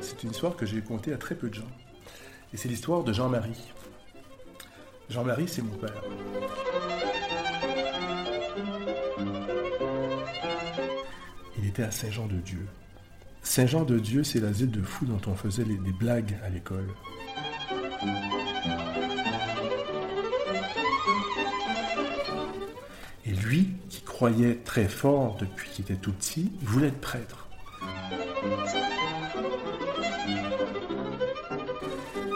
C'est une histoire que j'ai contée à très peu de gens. Et c'est l'histoire de Jean-Marie. Jean-Marie, c'est mon père. Il était à Saint-Jean-de-Dieu. Saint-Jean-de-Dieu, c'est l'asile de fous dont on faisait les, des blagues à l'école. Très fort depuis qu'il était tout petit, il voulait être prêtre.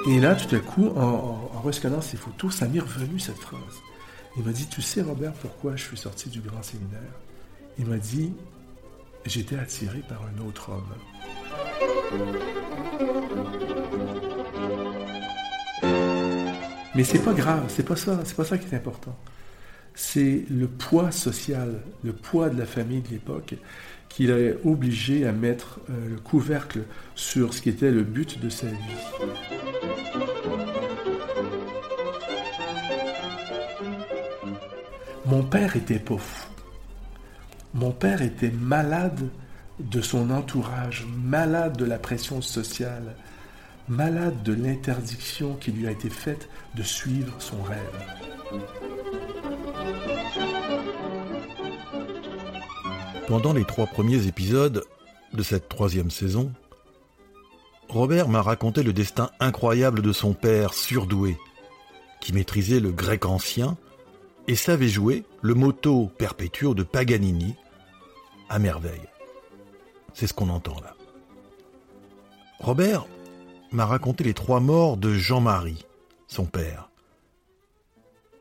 Et là, tout à coup, en, en ses photos, ça m'est revenu cette phrase. Il m'a dit, tu sais Robert, pourquoi je suis sorti du grand séminaire? Il m'a dit, j'étais attiré par un autre homme. Mais c'est pas grave, c'est pas ça, c'est pas ça qui est important. C'est le poids social, le poids de la famille de l'époque qui l'a obligé à mettre euh, le couvercle sur ce qui était le but de sa vie. Mon père était fou. Mon père était malade de son entourage, malade de la pression sociale, malade de l'interdiction qui lui a été faite de suivre son rêve. Pendant les trois premiers épisodes de cette troisième saison, Robert m'a raconté le destin incroyable de son père surdoué, qui maîtrisait le grec ancien et savait jouer le moto perpetuo de Paganini à merveille. C'est ce qu'on entend là. Robert m'a raconté les trois morts de Jean-Marie, son père.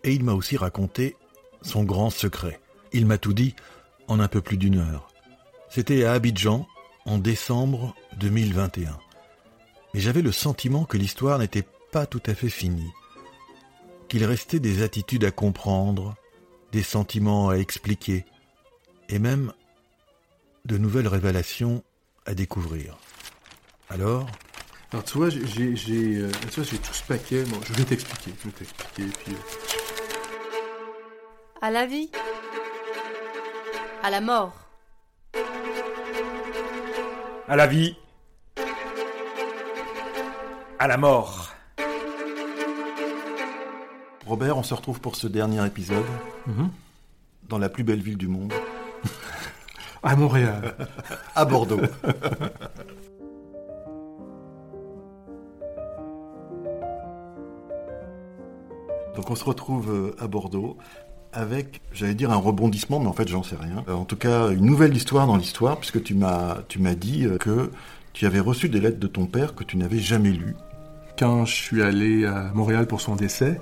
Et il m'a aussi raconté son grand secret. Il m'a tout dit en un peu plus d'une heure. C'était à Abidjan en décembre 2021. Mais j'avais le sentiment que l'histoire n'était pas tout à fait finie, qu'il restait des attitudes à comprendre, des sentiments à expliquer, et même de nouvelles révélations à découvrir. Alors? Alors tu vois, j'ai, euh, tu vois, j'ai tout ce paquet. Bon, je vais t'expliquer, je vais t'expliquer. Puis, euh, À la vie. À la mort. À la vie. À la mort. Robert, on se retrouve pour ce dernier épisode Mhm. dans la plus belle ville du monde, à Montréal. à Bordeaux. Donc on se retrouve euh, à Bordeaux avec, j'allais dire un rebondissement, mais en fait j'en sais rien. Euh, En tout cas, une nouvelle histoire dans l'histoire, puisque tu m'as dit euh, que tu avais reçu des lettres de ton père que tu n'avais jamais lues. Quand je suis allé à Montréal pour son décès,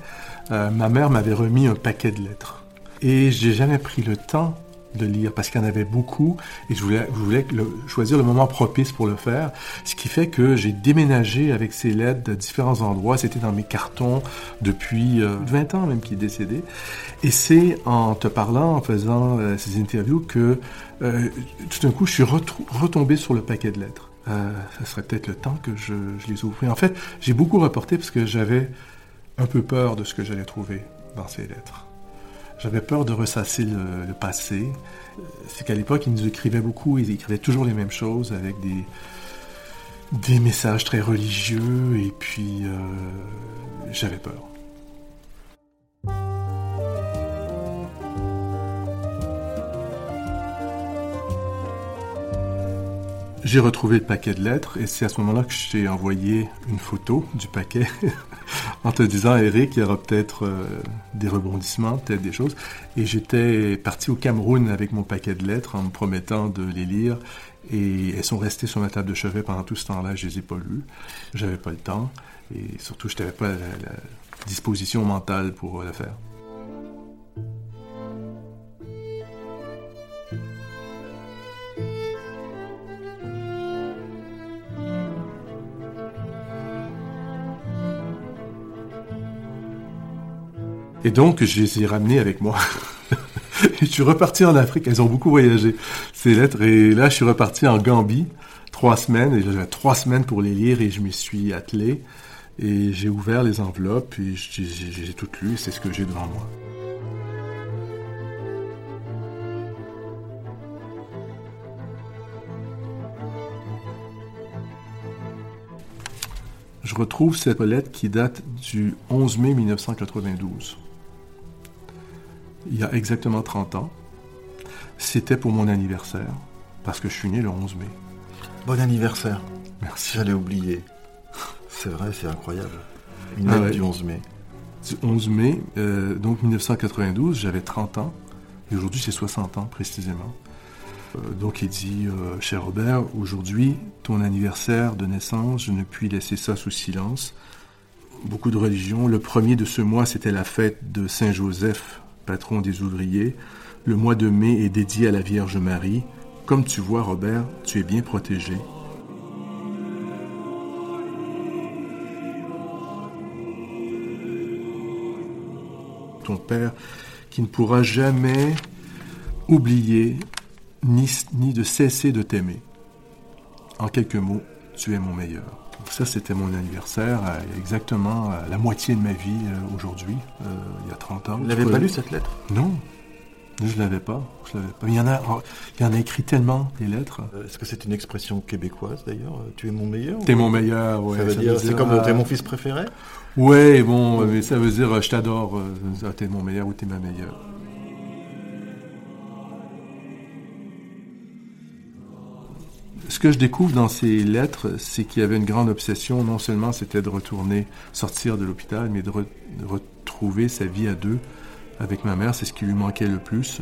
euh, ma mère m'avait remis un paquet de lettres. Et j'ai jamais pris le temps de lire parce qu'il y en avait beaucoup et je voulais, je voulais choisir le moment propice pour le faire. Ce qui fait que j'ai déménagé avec ces lettres de différents endroits. C'était dans mes cartons depuis euh, 20 ans même qu'il est décédé. Et c'est en te parlant, en faisant euh, ces interviews que euh, tout d'un coup je suis retombé sur le paquet de lettres. Euh, ça serait peut-être le temps que je, je les ouvre. Et en fait, j'ai beaucoup reporté parce que j'avais un peu peur de ce que j'allais trouver dans ces lettres. J'avais peur de ressasser le, passé. C'est qu'à l'époque, ils nous écrivaient beaucoup, ils écrivaient toujours les mêmes choses avec des, des messages très religieux, et puis euh, j'avais peur. J'ai retrouvé le paquet de lettres et c'est à ce moment-là que je t'ai envoyé une photo du paquet en te disant, Eric, il y aura peut-être euh, des rebondissements, peut-être des choses. Et j'étais parti au Cameroun avec mon paquet de lettres en me promettant de les lire. Et elles sont restées sur ma table de chevet pendant tout ce temps-là. Je les ai pas lues. J'avais pas le temps. Et surtout, je n'avais pas la, la disposition mentale pour le faire. Et donc, je les ai ramenées avec moi. je suis reparti en Afrique. Elles ont beaucoup voyagé, ces lettres. Et là, je suis reparti en Gambie, trois semaines. J'avais trois semaines pour les lire et je m'y suis attelé. Et j'ai ouvert les enveloppes et j'ai toutes lues. C'est ce que j'ai devant moi. Je retrouve cette lettre qui date du 11 mai 1992. Il y a exactement 30 ans. C'était pour mon anniversaire, parce que je suis né le 11 mai. Bon anniversaire. Merci. J'allais oublier. C'est vrai, c'est incroyable. Une Ah ouais. du 11 mai. Du 11 mai, euh, donc 1992, j'avais 30 ans, et aujourd'hui j'ai 60 ans précisément. Euh, donc il dit, euh, cher Robert, aujourd'hui, ton anniversaire de naissance, je ne puis laisser ça sous silence. Beaucoup de religions. Le premier de ce mois, c'était la fête de Saint Joseph, patron des ouvriers. Le mois de mai est dédié à la Vierge Marie. Comme tu vois, Robert, tu es bien protégé. ton père qui ne pourra jamais oublier ni, ni de cesser de t'aimer. En quelques mots, tu es mon meilleur. Donc ça, c'était mon anniversaire, euh, exactement euh, la moitié de ma vie euh, aujourd'hui, euh, il y a 30 ans. Vous n'avez pas lu cette lettre? Non, je l'avais pas. Je l'avais pas. Il y en a, oh, il y en a écrit tellement des lettres. Est-ce que c'est une expression québécoise d'ailleurs Tu es mon meilleur T'es ou- mon meilleur, ouais. Ça veut ça dire, c'est comme euh, t'es mon fils préféré? Ouais, bon, mais ça veut dire je t'adore, ah, t'es mon meilleur ou t'es ma meilleure. Ce que je découvre dans ces lettres, c'est qu'il y avait une grande obsession. Non seulement c'était de retourner, sortir de l'hôpital, mais de, de retrouver sa vie à deux avec ma mère. C'est ce qui lui manquait le plus.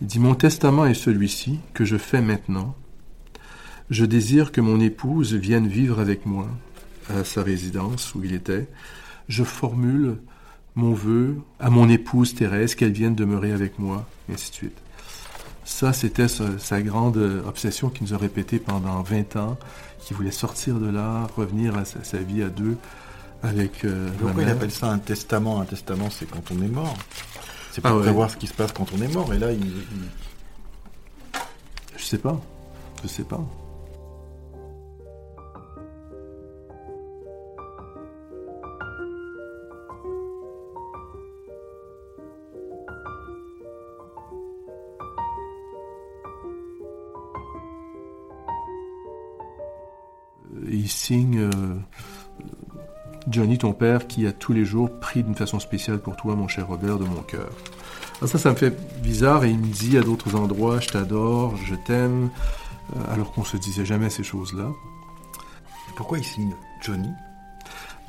Il dit Mon testament est celui-ci, que je fais maintenant. Je désire que mon épouse vienne vivre avec moi à sa résidence où il était. Je formule mon vœu à mon épouse Thérèse qu'elle vienne demeurer avec moi, et ainsi de suite. Ça, c'était sa, sa grande euh, obsession qu'il nous a répété pendant 20 ans, qu'il voulait sortir de là, revenir à sa, sa vie à deux avec euh, Pourquoi il appelle ça un testament? Un testament, c'est quand on est mort. C'est pour Ah ouais. prévoir ce qui se passe quand on est mort. Et là, il, il- Je sais pas. Je sais pas. Il signe euh, Johnny, ton père, qui a tous les jours pris d'une façon spéciale pour toi, mon cher Robert, de mon cœur. Alors ça, ça me fait bizarre et il me dit à d'autres endroits, je t'adore, je t'aime, euh, alors qu'on se disait jamais ces choses-là. pourquoi il signe Johnny?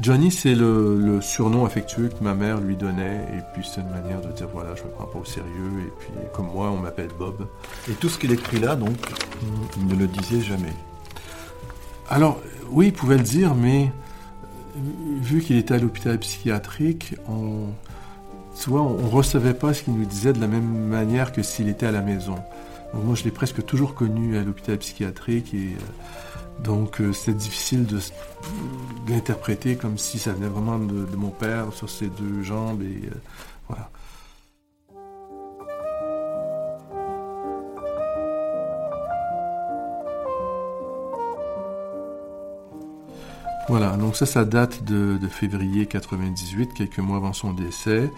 Johnny, c'est le, le surnom affectueux que ma mère lui donnait, et puis c'est une manière de dire voilà, je me prends pas au sérieux, et puis comme moi, on m'appelle Bob. Et tout ce qu'il écrit là, donc, il ne le disait jamais. Alors, oui, il pouvait le dire, mais euh, vu qu'il était à l'hôpital psychiatrique, on, tu on, on recevait pas ce qu'il nous disait de la même manière que s'il était à la maison. Moi, je l'ai presque toujours connu à l'hôpital psychiatrique et euh, donc euh, c'était difficile de, l'interpréter comme si ça venait vraiment de, mon père sur ses deux jambes et voilà. Voilà, donc ça, ça date de, février 98, quelques mois avant son décès,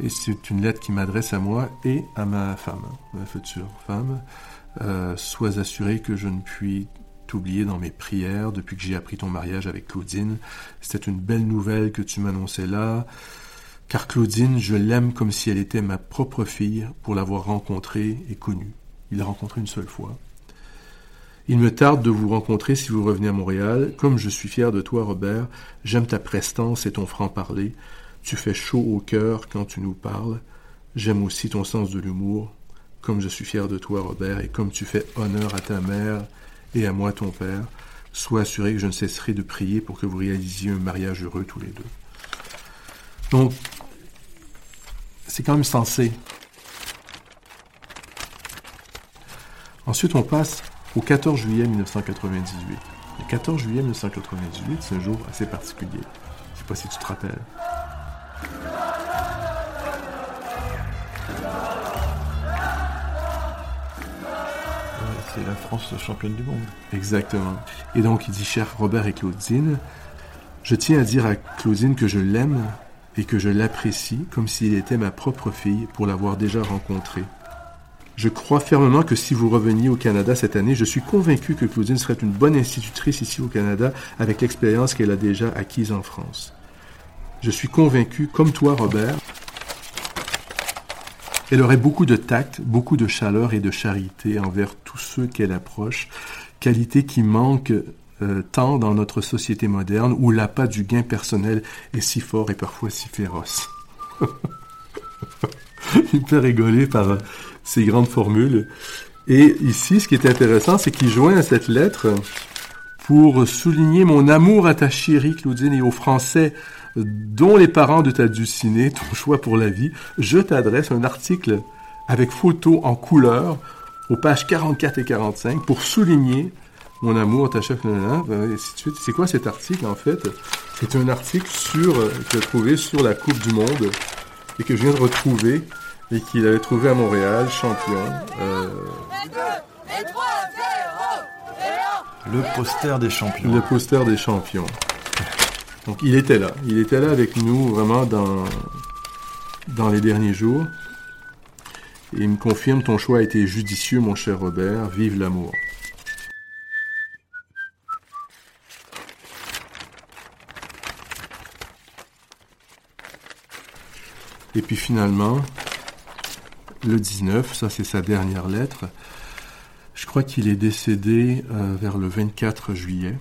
et c'est une lettre qui m'adresse à moi et à ma femme, ma future femme. Euh, sois assuré que je ne puis t'oublier dans mes prières depuis que j'ai appris ton mariage avec Claudine. C'était une belle nouvelle que tu m'annonçais là, car Claudine, je l'aime comme si elle était ma propre fille pour l'avoir rencontrée et connue. Il l'a rencontrée une seule fois. Il me tarde de vous rencontrer si vous revenez à Montréal. Comme je suis fier de toi, Robert, j'aime ta prestance et ton franc-parler. Tu fais chaud au cœur quand tu nous parles. J'aime aussi ton sens de l'humour. Comme je suis fier de toi, Robert, et comme tu fais honneur à ta mère et à moi, ton père, sois assuré que je ne cesserai de prier pour que vous réalisiez un mariage heureux tous les deux. Donc, c'est quand même sensé. Ensuite, on passe au 14 juillet 1998. Le 14 juillet 1998, c'est un jour assez particulier. Je sais pas si tu te rappelles. C'est la France championne du monde. Exactement. Et donc, il dit, cher Robert et Claudine, je tiens à dire à Claudine que je l'aime et que je l'apprécie comme s'il était ma propre fille pour l'avoir déjà rencontrée. Je crois fermement que si vous reveniez au Canada cette année, je suis convaincu que Claudine serait une bonne institutrice ici au Canada avec l'expérience qu'elle a déjà acquise en France. Je suis convaincu, comme toi Robert, elle aurait beaucoup de tact, beaucoup de chaleur et de charité envers tous ceux qu'elle approche, qualité qui manque euh, tant dans notre société moderne où l'appât du gain personnel est si fort et parfois si féroce. Il peut rigoler par ces grandes formules. Et ici, ce qui est intéressant, c'est qu'il joint à cette lettre pour souligner mon amour à ta chérie Claudine et aux Français dont les parents de ta Dulcinée, ton choix pour la vie, je t'adresse un article avec photos en couleur aux pages 44 et 45 pour souligner mon amour à ta chef C'est quoi cet article en fait? C'est un article sur que j'ai trouvé sur la Coupe du Monde et que je viens de retrouver et qu'il avait trouvé à Montréal, champion. Euh, le poster des champions. Le poster des champions. Donc il était là. Il était là avec nous vraiment dans, dans les derniers jours. Et il me confirme ton choix a été judicieux, mon cher Robert. Vive l'amour. Et puis finalement, le 19, ça c'est sa dernière lettre. Je crois qu'il est décédé euh, vers le 24 juillet.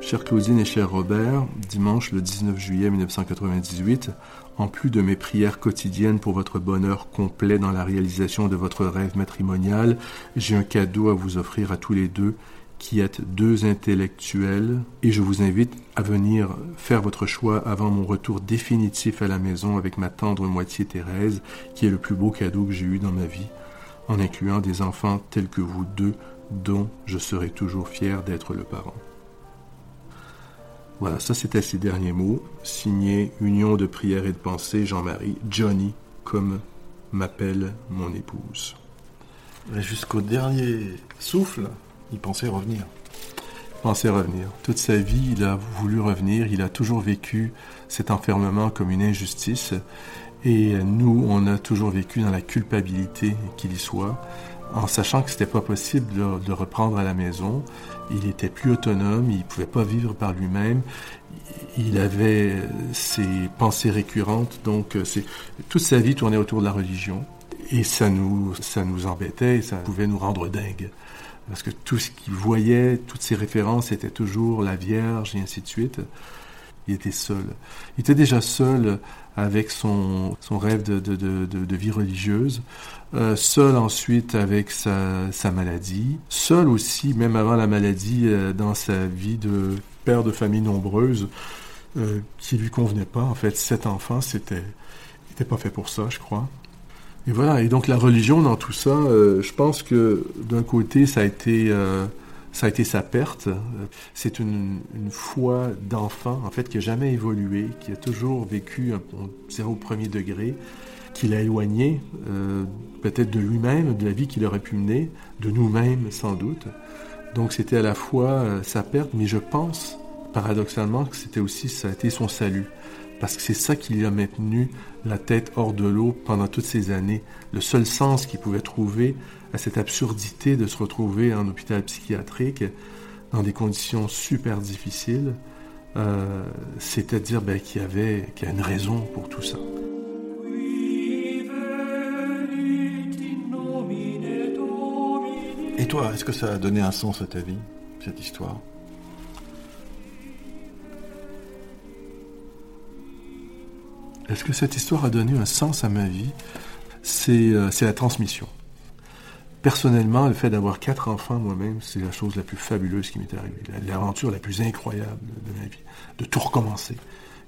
Chère Claudine et cher Robert, dimanche le 19 juillet 1998, en plus de mes prières quotidiennes pour votre bonheur complet dans la réalisation de votre rêve matrimonial, j'ai un cadeau à vous offrir à tous les deux qui êtes deux intellectuels et je vous invite à venir faire votre choix avant mon retour définitif à la maison avec ma tendre moitié Thérèse, qui est le plus beau cadeau que j'ai eu dans ma vie, en incluant des enfants tels que vous deux, dont je serai toujours fier d'être le parent. Voilà, ça c'était ces derniers mots, signé Union de prière et de pensée, Jean-Marie, Johnny, comme m'appelle mon épouse. Jusqu'au dernier souffle, il pensait revenir. Il pensait revenir. Toute sa vie, il a voulu revenir. Il a toujours vécu cet enfermement comme une injustice. Et nous, on a toujours vécu dans la culpabilité qu'il y soit, en sachant que c'était pas possible de, de, reprendre à la maison. Il était plus autonome, il pouvait pas vivre par lui-même. Il avait ses pensées récurrentes, donc toute sa vie tournait autour de la religion. Et ça nous, ça nous embêtait, ça pouvait nous rendre dingues parce que tout ce qu'il voyait, toutes ses références étaient toujours la Vierge et ainsi de suite. Il était seul. Il était déjà seul avec son, son rêve de, vie religieuse, euh, seul ensuite avec sa, maladie, seul aussi, même avant la maladie, euh, dans sa vie de père de famille nombreuse, euh, qui lui convenait pas. En fait, sept enfants, c'était, n'était pas fait pour ça, je crois. Et voilà. Et donc la religion dans tout ça, euh, je pense que d'un côté, ça a été euh, ça a été sa perte. C'est une, foi d'enfant, en fait, qui a jamais évolué, qui a toujours vécu un, zéro premier degré, qui l'a éloigné euh, peut-être de lui-même, de la vie qu'il aurait pu mener, de nous-mêmes sans doute. Donc c'était à la fois sa perte, mais je pense paradoxalement que c'était aussi ça a été son salut parce que c'est ça qui lui a maintenu la tête hors de l'eau pendant toutes ces années. Le seul sens qu'il pouvait trouver à cette absurdité de se retrouver en hôpital psychiatrique dans des conditions super difficiles, euh, c'était dire ben, qu'il y avait qu'il y a une raison pour tout ça. Et toi, est-ce que ça a donné un sens à ta vie, cette histoire? Est-ce que cette histoire a donné un sens à ma vie? C'est euh, la transmission. Personnellement, le fait d'avoir quatre enfants moi-même, c'est la chose la plus fabuleuse qui m'est arrivée, l'aventure la plus incroyable de ma vie, de tout recommencer,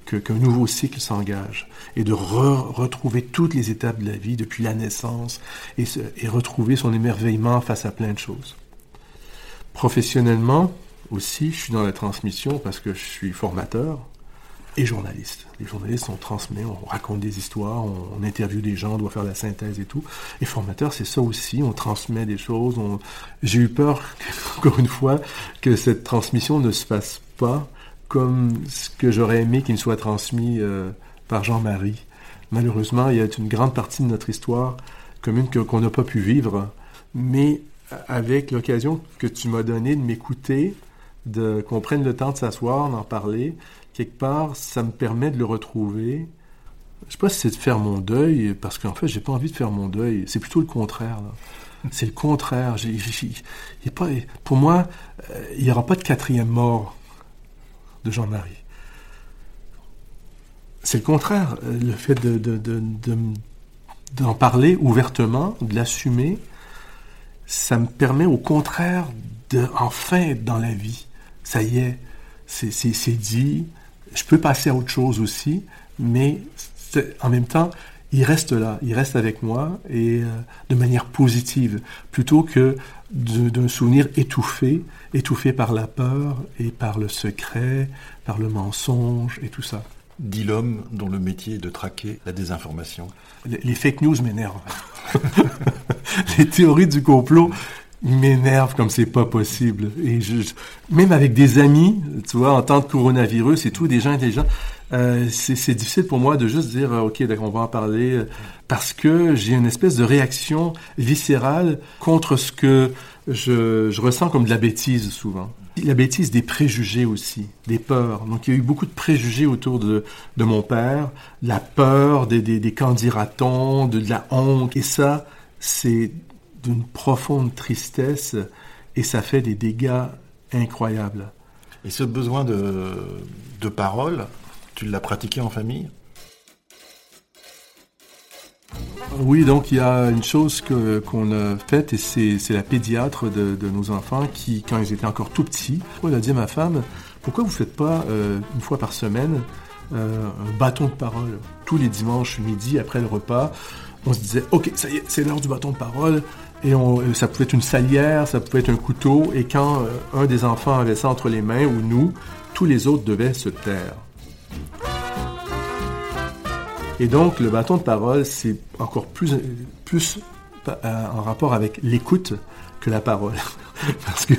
qu'un nouveau cycle s'engage. Et de retrouver toutes les étapes de la vie depuis la naissance et, et retrouver son émerveillement face à plein de choses. Professionnellement aussi, je suis dans la transmission parce que je suis formateur, et journalistes. Les journalistes, on transmet, on raconte des histoires, on, interviewe des gens, on doit faire la synthèse et tout. Et formateur, c'est ça aussi, on transmet des choses. J'ai eu peur, encore une fois, que cette transmission ne se fasse pas comme ce que j'aurais aimé qu'il me soit transmis euh, par Jean-Marie. Malheureusement, il y a une grande partie de notre histoire commune qu'on n'a pas pu vivre, mais avec l'occasion que tu m'as donnée de m'écouter, de qu'on prenne le temps de s'asseoir, d'en parler, quelque part, ça me permet de le retrouver. Je sais pas si c'est de faire mon deuil, parce qu'en fait, j'ai pas envie de faire mon deuil. C'est plutôt le contraire. C'est le contraire. pas, pour moi, euh, il n'y aura pas de quatrième mort de Jean-Marie. C'est le contraire. Euh, le fait de, d'en parler ouvertement, de l'assumer, ça me permet au contraire de enfin être dans la vie. Ça y est, c'est dit. Je peux passer à autre chose aussi, mais en même temps, il reste là, il reste avec moi et euh, de manière positive, plutôt que d'un souvenir étouffé, étouffé par la peur et par le secret, par le mensonge et tout ça. Dit l'homme dont le métier est de traquer la désinformation. Les, fake news m'énervent. les théories du complot m'énervent comme c'est pas possible. Et je, même avec des amis, tu vois, en temps de coronavirus et tout, des gens intelligents, euh, c'est difficile pour moi de juste dire, euh, OK, d'accord, on va en parler, euh, parce que j'ai une espèce de réaction viscérale contre ce que je, je, ressens comme de la bêtise souvent. La bêtise des préjugés aussi, des peurs. Donc il y a eu beaucoup de préjugés autour de, de mon père, la peur des, des, des de, de la honte. Et ça, c'est d'une profonde tristesse et ça fait des dégâts incroyables. Et ce besoin de, de parole, tu l'as pratiqué en famille? Oui, donc il y a une chose que, qu'on a faite, et c'est, la pédiatre de, nos enfants qui, quand ils étaient encore tout petits, elle a dit à ma femme, pourquoi vous ne faites pas euh, une fois par semaine euh, un bâton de parole tous les dimanches midi après le repas? On se disait, ok, ça y est, c'est l'heure du bâton de parole. Et ça pouvait être une salière, ça pouvait être un couteau, et quand euh, un des enfants avait ça entre les mains, ou nous, tous les autres devaient se taire. Et donc, le bâton de parole, c'est encore plus, plus euh, en rapport avec l'écoute que la parole. Parce que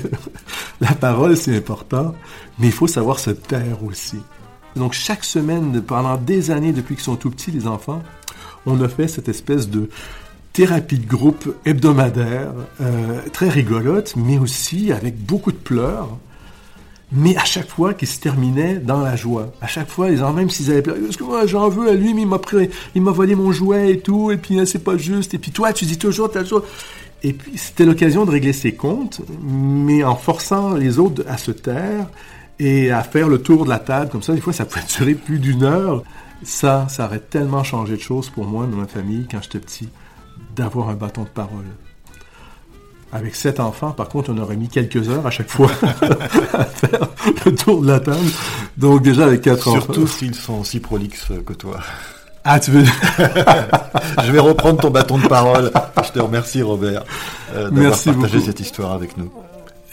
la parole, c'est important, mais il faut savoir se taire aussi. Donc, chaque semaine, pendant des années, depuis qu'ils sont tout petits, les enfants, on a fait cette espèce de thérapie de groupe hebdomadaire, euh, très rigolote, mais aussi avec beaucoup de pleurs mais à chaque fois qu'il se terminait dans la joie. À chaque fois, enfants, même s'ils avaient peur, parce que moi j'en veux à lui, mais il m'a pris, il m'a volé mon jouet et tout, et puis c'est pas juste, et puis toi tu dis toujours t'as chose. Et puis c'était l'occasion de régler ses comptes, mais en forçant les autres à se taire et à faire le tour de la table comme ça. Des fois, ça pouvait durer plus d'une heure. Ça, ça aurait tellement changé de choses pour moi, dans ma famille, quand j'étais petit, d'avoir un bâton de parole. Avec sept enfants, par contre, on aurait mis quelques heures à chaque fois à faire le tour de la table. Donc déjà avec quatre enfants. Surtout s'ils sont aussi prolixes que toi. Ah, tu veux Je vais reprendre ton bâton de parole. Je te remercie, Robert, euh, d'avoir partagé cette histoire avec nous.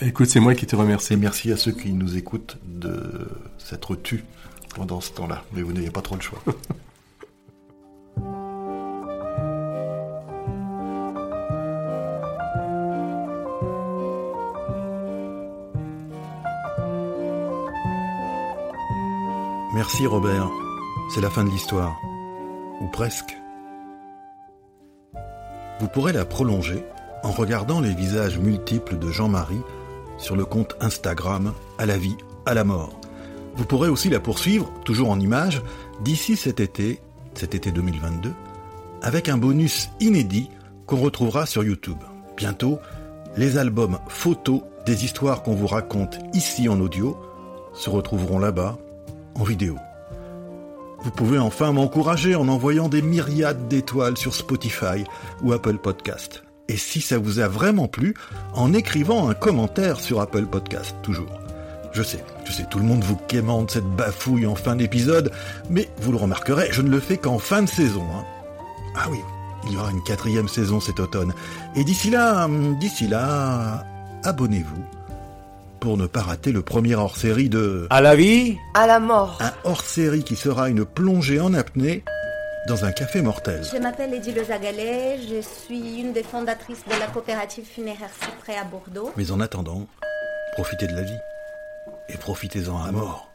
Écoute, c'est moi qui te remercie. Et merci à ceux qui nous écoutent de s'être tus pendant ce temps-là. Mais vous n'avez pas trop le choix. Merci Robert, c'est la fin de l'histoire. Ou presque. Vous pourrez la prolonger en regardant les visages multiples de Jean-Marie sur le compte Instagram à la vie, à la mort. Vous pourrez aussi la poursuivre, toujours en images, d'ici cet été, cet été 2022, avec un bonus inédit qu'on retrouvera sur YouTube. Bientôt, les albums photos des histoires qu'on vous raconte ici en audio se retrouveront là-bas en vidéo. Vous pouvez enfin m'encourager en envoyant des myriades d'étoiles sur Spotify ou Apple Podcast. Et si ça vous a vraiment plu, en écrivant un commentaire sur Apple Podcast, toujours. Je sais, je sais, tout le monde vous quémande cette bafouille en fin d'épisode, mais vous le remarquerez, je ne le fais qu'en fin de saison. Hein. Ah oui, il y aura une quatrième saison cet automne. Et d'ici là, d'ici là, abonnez-vous pour ne pas rater le premier hors-série de... À la vie À la mort. Un hors-série qui sera une plongée en apnée dans un café mortel. Je m'appelle Edile Zagalet, je suis une des fondatrices de la coopérative funéraire Cyprès à Bordeaux. Mais en attendant, profitez de la vie. Et profitez-en à mort.